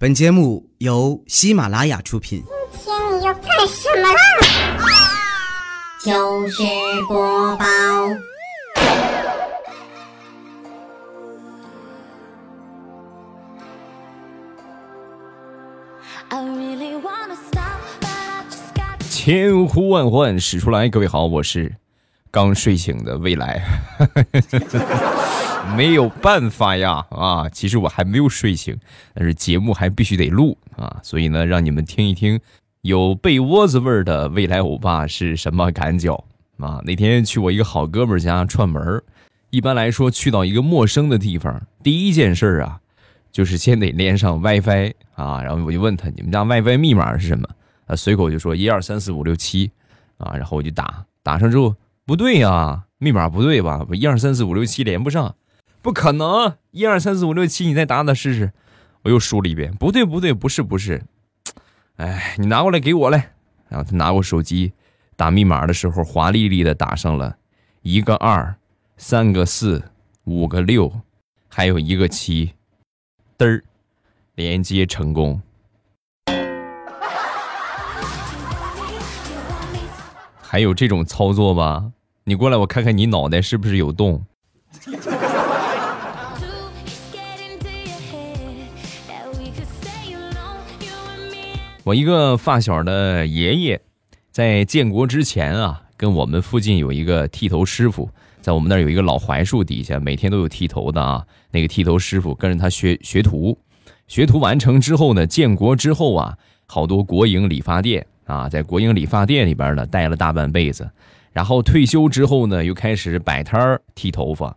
本节目由喜马拉雅出品。今天你要干什么啦？糗事播报。千呼万唤始出来，各位好，我是刚睡醒的未来，没有办法呀啊！其实我还没有睡醒，但是节目还必须得录啊，所以呢，让你们听一听有被窝子味儿的未来欧巴是什么感觉啊！那天去我一个好哥们家串门一般来说去到一个陌生的地方，第一件事啊，就是先得连上 WiFi 啊，然后我就问他，你们家 WiFi 密码是什么？啊，随口就说一二三四五六七，啊，然后我就打，打上之后不对呀，密码不对吧？一二三四五六七连不上，不可能，一二三四五六七，你再打打试试。我又输了一遍，不对不对，不是不是，哎，你拿过来给我来。然后他拿过手机，打密码的时候华丽丽的打上了一个二，三个四，五个六，还有一个七，嘚儿，连接成功。还有这种操作吗？你过来，我看看你脑袋是不是有洞。我一个发小的爷爷，在建国之前啊，跟我们附近有一个剃头师傅，在我们那儿有一个老槐树底下，每天都有剃头的啊。那个剃头师傅跟着他学学徒，学徒完成之后呢，建国之后啊，好多国营理发店。啊，在国营理发店里边呢待了大半辈子，然后退休之后呢，又开始摆摊儿剃头发。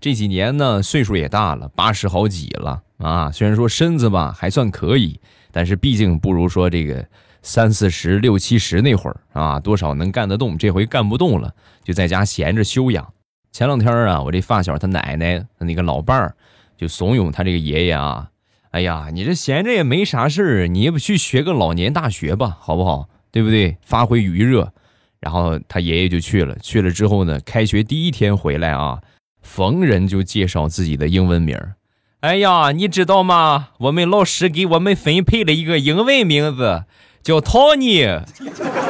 这几年呢，岁数也大了，八十好几了啊。虽然说身子吧还算可以，但是毕竟不如说这个三四十、六七十那会儿啊，多少能干得动。这回干不动了，就在家闲着休养。前两天啊，我这发小他奶奶那个老伴儿就怂恿他这个爷爷啊。哎呀，你这闲着也没啥事儿，你也不去学个老年大学吧，好不好？对不对？发挥余热。然后他爷爷就去了，去了之后呢，开学第一天回来啊，逢人就介绍自己的英文名儿。哎呀，你知道吗？我们老师给我们分配了一个英文名字，叫 Tony。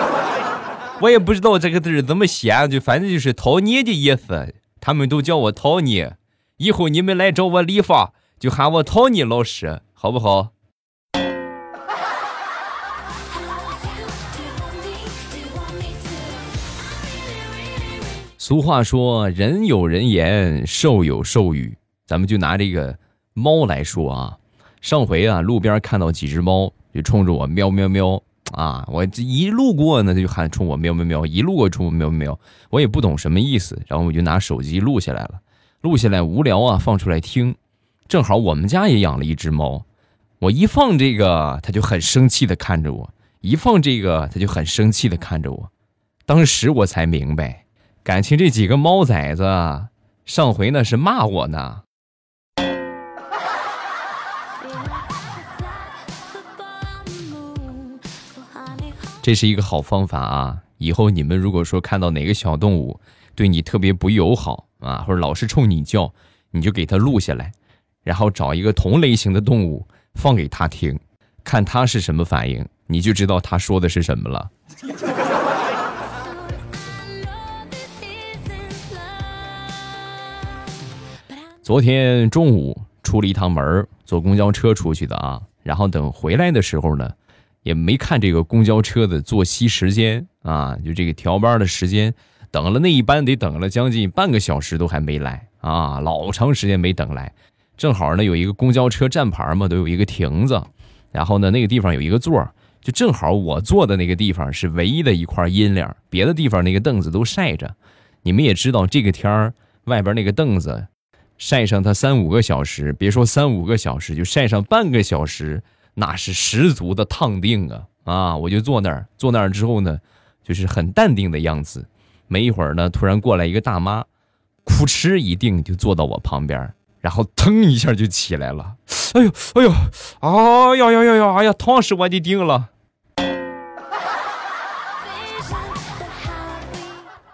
我也不知道这个字怎么写，就反正就是 Tony 的意思。他们都叫我 Tony。以后你们来找我理发。就喊我陶尼老师，好不好？俗话说，人有人言，兽有兽语。咱们就拿这个猫来说啊，上回啊，路边看到几只猫，就冲着我喵喵喵啊！我这一路过呢，就喊冲我喵喵喵，一路过冲我喵喵喵，我也不懂什么意思，然后我就拿手机录下来了，录下来无聊啊，放出来听。正好我们家也养了一只猫，我一放这个，它就很生气的看着我；一放这个，它就很生气的看着我。当时我才明白，感情这几个猫崽子上回那是骂我呢。这是一个好方法啊！以后你们如果说看到哪个小动物对你特别不友好啊，或者老是冲你叫，你就给它录下来。然后找一个同类型的动物放给他听，看他是什么反应，你就知道他说的是什么了。昨天中午出了一趟门，坐公交车出去的啊。然后等回来的时候呢，也没看这个公交车的作息时间啊，就这个调班的时间，等了那一班得等了将近半个小时都还没来啊，老长时间没等来。正好呢，有一个公交车站牌嘛，都有一个亭子，然后呢，那个地方有一个座就正好我坐的那个地方是唯一的一块阴凉，别的地方那个凳子都晒着。你们也知道，这个天儿外边那个凳子晒上它三五个小时，别说三五个小时，就晒上半个小时，那是十足的烫定啊！啊，我就坐那儿，坐那儿之后呢，就是很淡定的样子。没一会儿呢，突然过来一个大妈，哭哧一定就坐到我旁边。然后腾一下就起来了，哎呦哎呦，哎呀呀呀呀，哎呀，烫死我的腚了！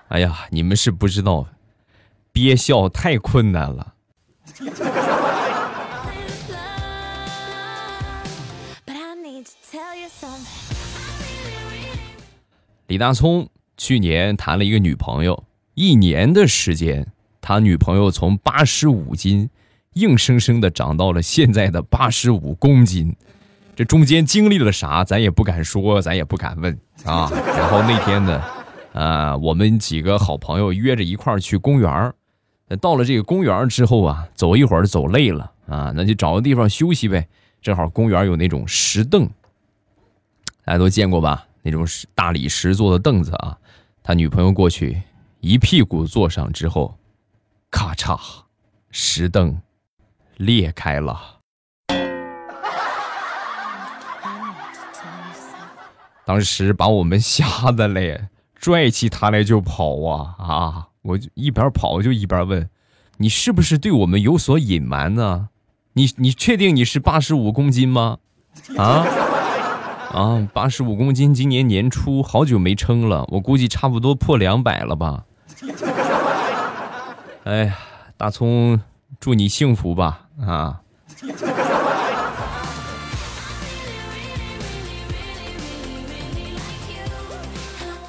哎呀，你们是不知道，憋笑太困难了。李大聪去年谈了一个女朋友，一年的时间，他女朋友从八十五斤，硬生生的长到了现在的八十五公斤。这中间经历了啥，咱也不敢说，咱也不敢问啊。然后那天呢，啊，我们几个好朋友约着一块儿去公园儿。到了这个公园之后啊，走一会儿走累了啊，那就找个地方休息呗。正好公园有那种石凳，大家都见过吧？那种大理石做的凳子啊。他女朋友过去一屁股坐上之后，咔嚓，石凳裂开了。当时把我们吓得嘞，拽起他来就跑啊啊！我就一边跑就一边问：“你是不是对我们有所隐瞒呢？你你确定你是八十五公斤吗？啊啊！八十五公斤，今年年初好久没称了，我估计差不多破两百了吧？哎呀，大葱，祝你幸福吧啊！”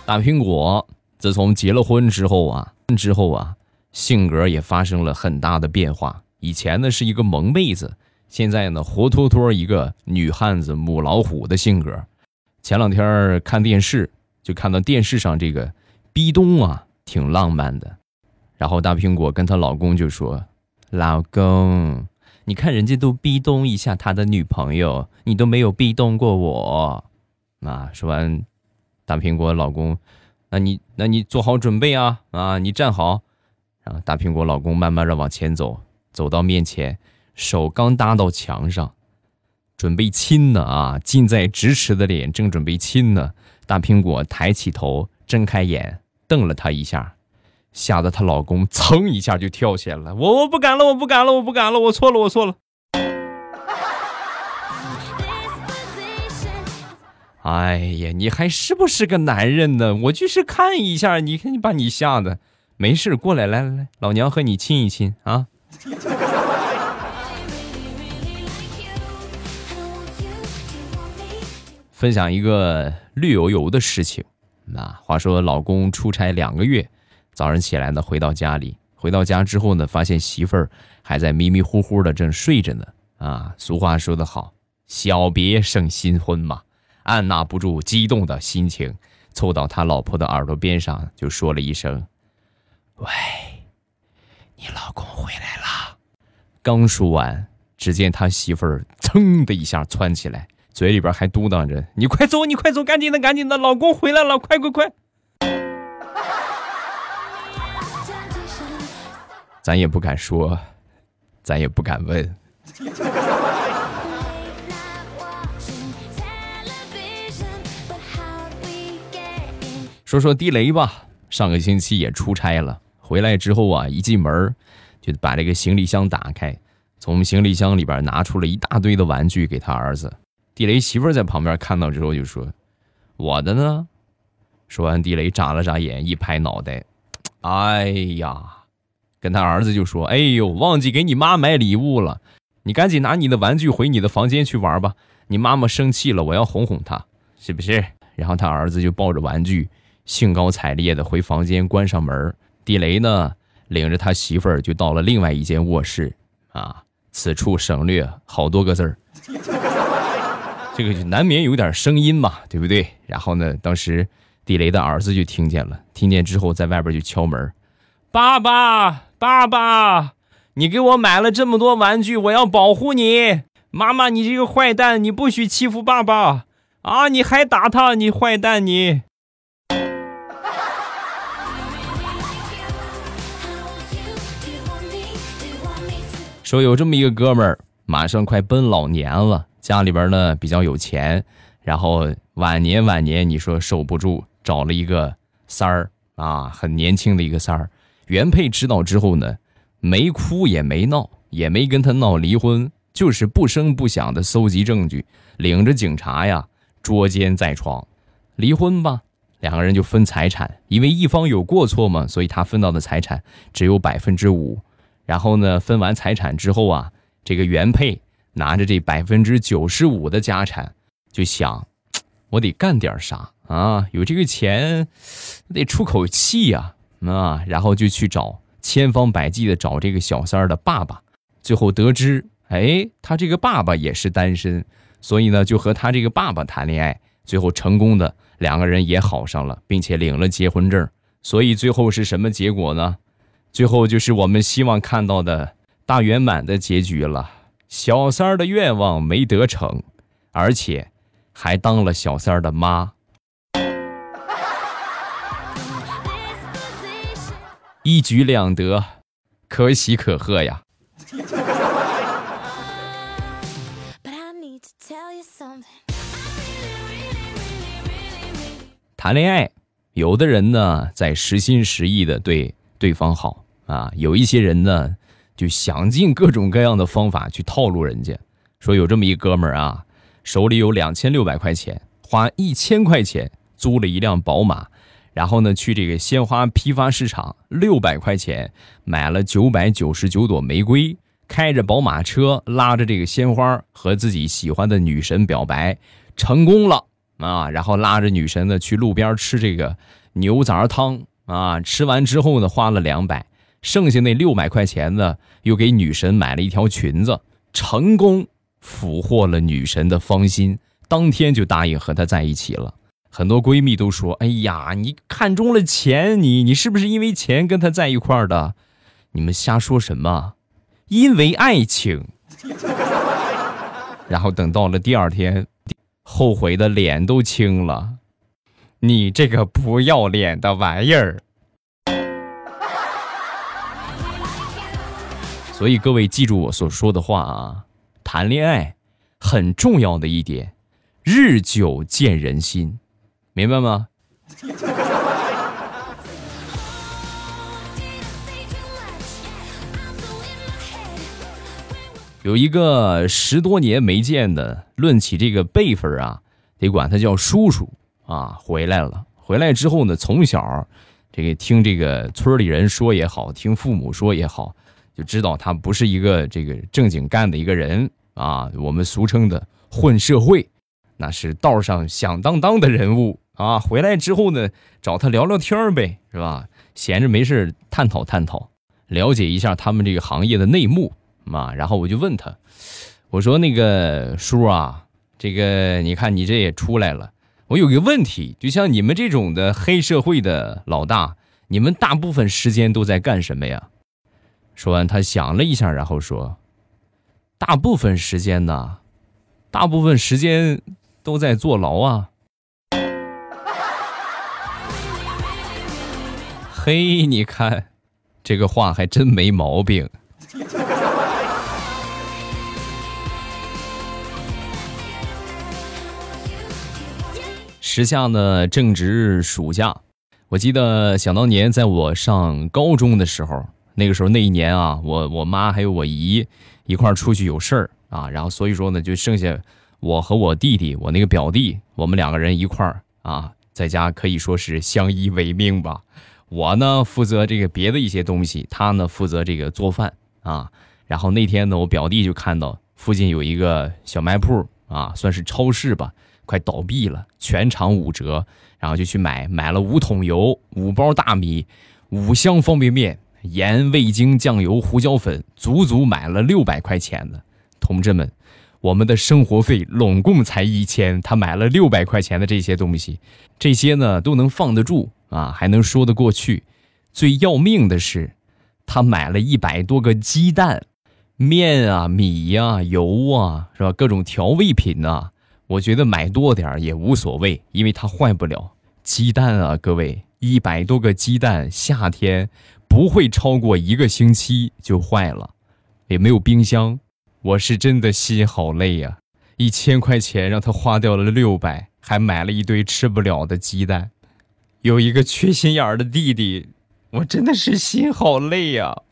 大苹果自从结了婚之后啊，之后啊，性格也发生了很大的变化。以前呢是一个萌妹子，现在呢活脱脱一个女汉子、母老虎的性格。前两天看电视，就看到电视上这个壁咚啊，挺浪漫的。然后大苹果跟她老公就说：“老公，你看人家都壁咚一下他的女朋友，你都没有壁咚过我。”啊，说完。大苹果老公，那你那你做好准备啊啊！你站好，然后大苹果老公慢慢的往前走，走到面前，手刚搭到墙上，准备亲呢啊！近在咫尺的脸正准备亲呢，大苹果抬起头，睁开眼，瞪了他一下，吓得她老公噌一下就跳起来了。我我不敢了，我不敢了，我不敢了，我错了，我错了。哎呀，你还是不是个男人呢？我就是看一下，你看你把你吓的，没事，过来，来来来，老娘和你亲一亲啊！分享一个绿油油的事情。那话说，老公出差两个月，早上起来呢，回到家里，回到家之后呢，发现媳妇儿还在迷迷糊糊的正睡着呢。啊，俗话说得好，小别胜新婚嘛。按捺不住激动的心情，凑到他老婆的耳朵边上就说了一声：“喂，你老公回来了。”刚说完，只见他媳妇儿噌的一下窜起来，嘴里边还嘟囔着：“你快走，你快走，赶紧的，赶紧的，老公回来了，快快快！” 咱也不敢说，咱也不敢问。说说地雷吧，上个星期也出差了，回来之后啊，一进门就把这个行李箱打开，从行李箱里边拿出了一大堆的玩具给他儿子。地雷媳妇在旁边看到之后就说：“我的呢？”说完，地雷眨了眨眼，一拍脑袋：“哎呀！”跟他儿子就说：“哎呦，忘记给你妈买礼物了，你赶紧拿你的玩具回你的房间去玩吧。你妈妈生气了，我要哄哄她，是不是？”然后他儿子就抱着玩具。兴高采烈的回房间，关上门。地雷呢，领着他媳妇儿就到了另外一间卧室。啊，此处省略好多个字儿，这个就难免有点声音嘛，对不对？然后呢，当时地雷的儿子就听见了，听见之后在外边就敲门：“爸爸，爸爸，你给我买了这么多玩具，我要保护你。妈妈，你这个坏蛋，你不许欺负爸爸啊！你还打他，你坏蛋，你。”说有这么一个哥们儿，马上快奔老年了，家里边呢比较有钱，然后晚年晚年，你说守不住，找了一个三儿啊，很年轻的一个三儿。原配知道之后呢，没哭也没闹，也没跟他闹离婚，就是不声不响的搜集证据，领着警察呀捉奸在床，离婚吧，两个人就分财产，因为一方有过错嘛，所以他分到的财产只有百分之五。然后呢，分完财产之后啊，这个原配拿着这百分之九十五的家产，就想，我得干点啥啊？有这个钱，得出口气呀啊！然后就去找，千方百计的找这个小三儿的爸爸。最后得知，哎，他这个爸爸也是单身，所以呢，就和他这个爸爸谈恋爱。最后成功的两个人也好上了，并且领了结婚证。所以最后是什么结果呢？最后就是我们希望看到的大圆满的结局了。小三儿的愿望没得逞，而且还当了小三儿的妈，一举两得，可喜可贺呀！谈恋爱，有的人呢在实心实意的对对方好啊，有一些人呢就想尽各种各样的方法去套路人家。说有这么一哥们儿啊，手里有两千六百块钱，花一千块钱租了一辆宝马，然后呢去这个鲜花批发市场六百块钱买了九百九十九朵玫瑰，开着宝马车拉着这个鲜花和自己喜欢的女神表白，成功了。啊，然后拉着女神呢去路边吃这个牛杂汤啊，吃完之后呢花了两百，剩下那六百块钱呢又给女神买了一条裙子，成功俘获了女神的芳心，当天就答应和她在一起了。很多闺蜜都说：“哎呀，你看中了钱，你你是不是因为钱跟他在一块儿的？你们瞎说什么？因为爱情。” 然后等到了第二天。后悔的脸都青了，你这个不要脸的玩意儿！所以各位记住我所说的话啊，谈恋爱很重要的一点，日久见人心，明白吗？有一个十多年没见的，论起这个辈分啊，得管他叫叔叔啊。回来了，回来之后呢，从小这个听这个村里人说也好，听父母说也好，就知道他不是一个这个正经干的一个人啊。我们俗称的混社会，那是道上响当当的人物啊。回来之后呢，找他聊聊天呗，是吧？闲着没事探讨探讨，了解一下他们这个行业的内幕。嘛，然后我就问他，我说那个叔啊，这个你看你这也出来了，我有个问题，就像你们这种的黑社会的老大，你们大部分时间都在干什么呀？说完，他想了一下，然后说，大部分时间呢，大部分时间都在坐牢啊。嘿，你看，这个话还真没毛病。时下呢正值暑假，我记得想当年在我上高中的时候，那个时候那一年啊，我我妈还有我姨一块儿出去有事儿啊，然后所以说呢就剩下我和我弟弟，我那个表弟，我们两个人一块儿啊在家可以说是相依为命吧。我呢负责这个别的一些东西，他呢负责这个做饭啊。然后那天呢，我表弟就看到附近有一个小卖铺啊，算是超市吧。快倒闭了，全场五折，然后就去买，买了五桶油、五包大米、五箱方便面、盐、味精、酱油、胡椒粉，足足买了六百块钱的。同志们，我们的生活费拢共才一千，他买了六百块钱的这些东西，这些呢都能放得住啊，还能说得过去。最要命的是，他买了一百多个鸡蛋、面啊、米呀、油啊，是吧？各种调味品呐。我觉得买多点也无所谓，因为它坏不了。鸡蛋啊，各位，一百多个鸡蛋，夏天不会超过一个星期就坏了，也没有冰箱。我是真的心好累呀，一千块钱让他花掉了六百，还买了一堆吃不了的鸡蛋。有一个缺心眼儿的弟弟，我真的是心好累呀。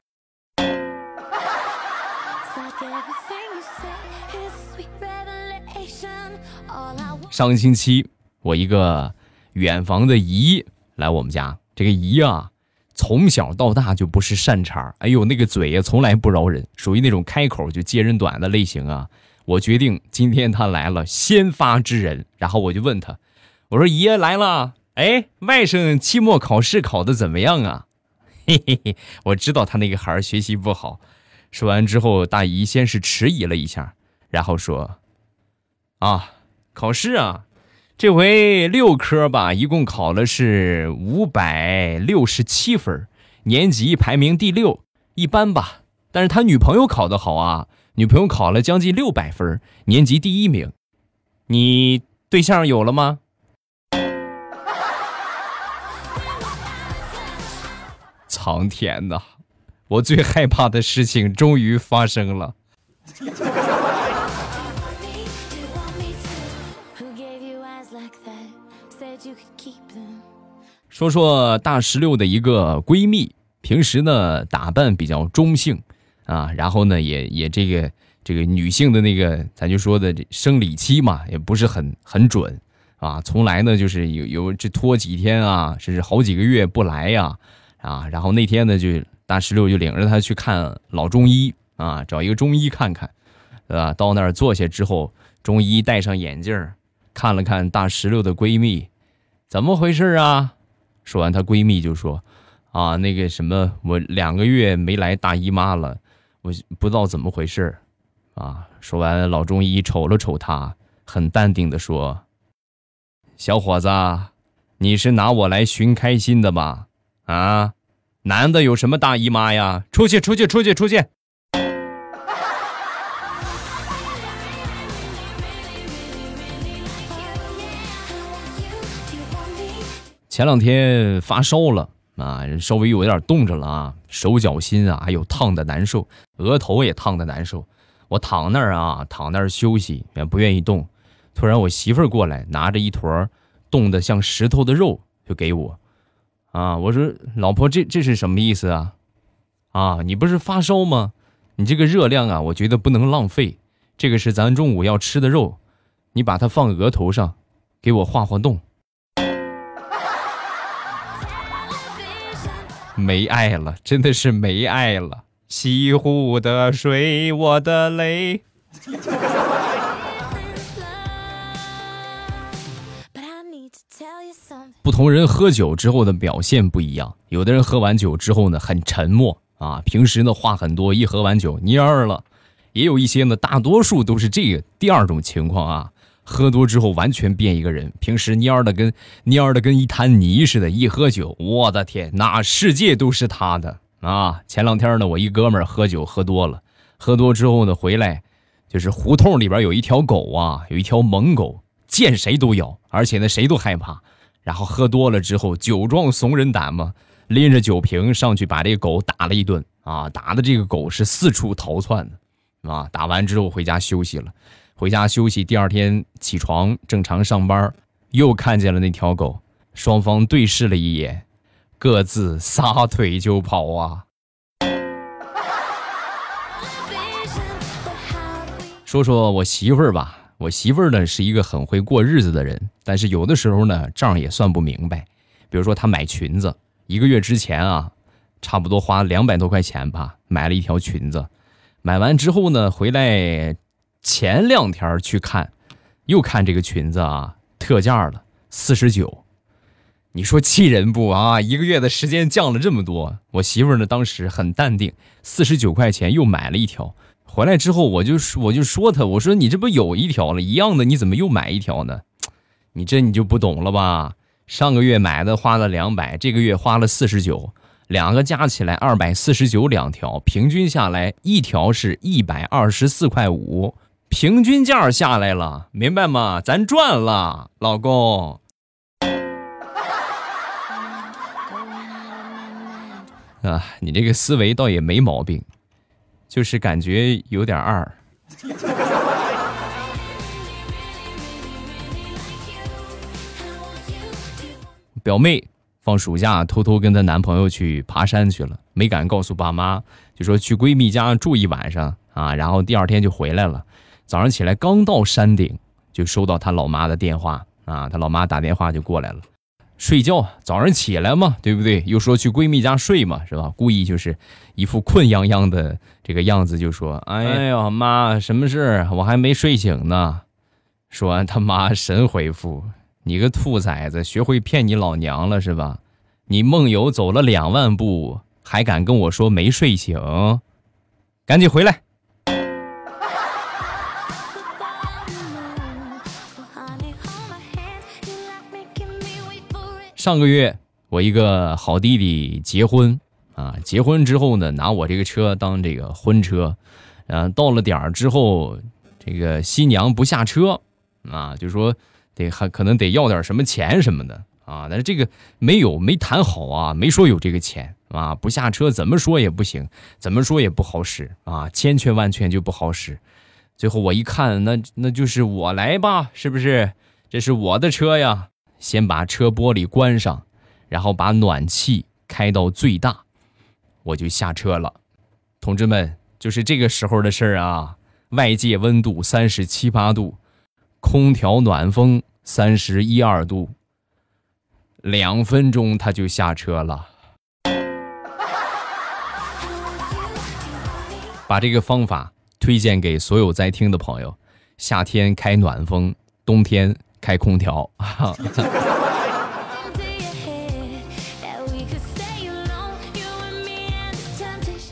上个星期，我一个远房的姨来我们家。这个姨啊，从小到大就不是善茬哎呦，那个嘴呀，从来不饶人，属于那种开口就揭人短的类型啊。我决定今天她来了，先发制人。然后我就问她，我说姨来了，哎，外甥期末考试考的怎么样啊？嘿嘿嘿，我知道他那个孩儿学习不好。说完之后，大姨先是迟疑了一下，然后说：“啊，考试啊，这回六科吧，一共考了是五百六十七分，年级排名第六，一般吧。但是他女朋友考得好啊，女朋友考了将近六百分，年级第一名。你对象有了吗？”苍天呐！我最害怕的事情终于发生了。说说大石榴的一个闺蜜，平时呢打扮比较中性啊，然后呢也也这个这个女性的那个咱就说的这生理期嘛，也不是很很准啊，从来呢就是有有这拖几天啊，甚至好几个月不来呀啊，然后那天呢就。大石榴就领着她去看老中医啊，找一个中医看看，对吧？到那儿坐下之后，中医戴上眼镜看了看大石榴的闺蜜，怎么回事啊？说完，她闺蜜就说：“啊，那个什么，我两个月没来大姨妈了，我不知道怎么回事啊。”说完，老中医瞅了瞅她，很淡定的说：“小伙子，你是拿我来寻开心的吧？啊？”男的有什么大姨妈呀？出去，出去，出去，出去！前两天发烧了啊，稍微有点冻着了啊，手脚心啊，还有烫的难受，额头也烫的难受。我躺那儿啊，躺那儿休息，也不愿意动。突然，我媳妇儿过来，拿着一坨冻得像石头的肉，就给我。啊！我说老婆，这这是什么意思啊？啊，你不是发烧吗？你这个热量啊，我觉得不能浪费。这个是咱中午要吃的肉，你把它放额头上，给我化化冻。没爱了，真的是没爱了。西湖的水，我的泪。不同人喝酒之后的表现不一样，有的人喝完酒之后呢很沉默啊，平时呢话很多，一喝完酒蔫儿了；也有一些呢，大多数都是这个第二种情况啊，喝多之后完全变一个人，平时蔫的跟蔫的跟一滩泥似的，一喝酒，我的天，那世界都是他的啊！前两天呢，我一哥们喝酒喝多了，喝多之后呢回来，就是胡同里边有一条狗啊，有一条猛狗，见谁都咬，而且呢谁都害怕。然后喝多了之后，酒壮怂人胆嘛，拎着酒瓶上去把这个狗打了一顿啊，打的这个狗是四处逃窜的，啊，打完之后回家休息了，回家休息，第二天起床正常上班，又看见了那条狗，双方对视了一眼，各自撒腿就跑啊。说说我媳妇儿吧。我媳妇儿呢是一个很会过日子的人，但是有的时候呢账也算不明白。比如说她买裙子，一个月之前啊，差不多花两百多块钱吧，买了一条裙子。买完之后呢，回来前两天去看，又看这个裙子啊，特价了四十九。你说气人不啊？一个月的时间降了这么多。我媳妇呢当时很淡定，四十九块钱又买了一条。回来之后，我就说我就说他，我说你这不有一条了，一样的，你怎么又买一条呢？你这你就不懂了吧？上个月买的花了两百，这个月花了四十九，两个加起来二百四十九两条，平均下来一条是一百二十四块五，平均价下来了，明白吗？咱赚了，老公。啊，你这个思维倒也没毛病。就是感觉有点二。表妹放暑假偷偷跟她男朋友去爬山去了，没敢告诉爸妈，就说去闺蜜家住一晚上啊，然后第二天就回来了。早上起来刚到山顶，就收到他老妈的电话啊，他老妈打电话就过来了，睡觉，早上起来嘛，对不对？又说去闺蜜家睡嘛，是吧？故意就是一副困泱泱的这个样子，就说：“哎呀妈，什么事？我还没睡醒呢。”说完，他妈神回复：“你个兔崽子，学会骗你老娘了是吧？你梦游走了两万步，还敢跟我说没睡醒？赶紧回来！”上个月，我一个好弟弟结婚啊，结婚之后呢，拿我这个车当这个婚车，嗯，到了点儿之后，这个新娘不下车啊，就说得还可能得要点什么钱什么的啊，但是这个没有没谈好啊，没说有这个钱啊，不下车怎么说也不行，怎么说也不好使啊，千劝万劝就不好使，最后我一看，那那就是我来吧，是不是？这是我的车呀。先把车玻璃关上，然后把暖气开到最大，我就下车了。同志们，就是这个时候的事儿啊！外界温度三十七八度，空调暖风三十一二度，两分钟他就下车了。把这个方法推荐给所有在听的朋友：夏天开暖风，冬天。开空调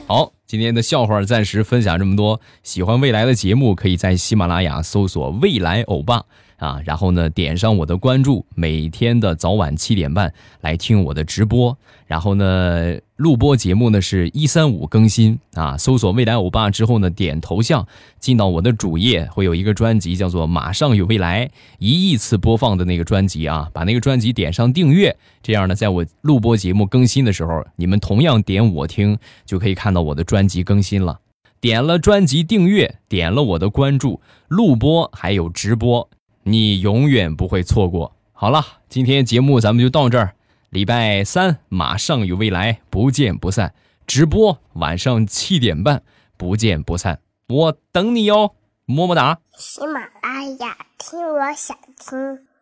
好，今天的笑话暂时分享这么多。喜欢未来的节目，可以在喜马拉雅搜索“未来欧巴”啊，然后呢点上我的关注，每天的早晚七点半来听我的直播。然后呢，录播节目呢是一三五更新啊。搜索“未来欧巴”之后呢，点头像进到我的主页，会有一个专辑叫做《马上有未来》，一亿次播放的那个专辑啊。把那个专辑点上订阅，这样呢，在我录播节目更新的时候，你们同样点我听，就可以看到我的专辑更新了。点了专辑订阅，点了我的关注，录播还有直播，你永远不会错过。好了，今天节目咱们就到这儿。礼拜三马上与未来，不见不散。直播晚上七点半，不见不散。我等你哟，么么哒。喜马拉雅听，我想听。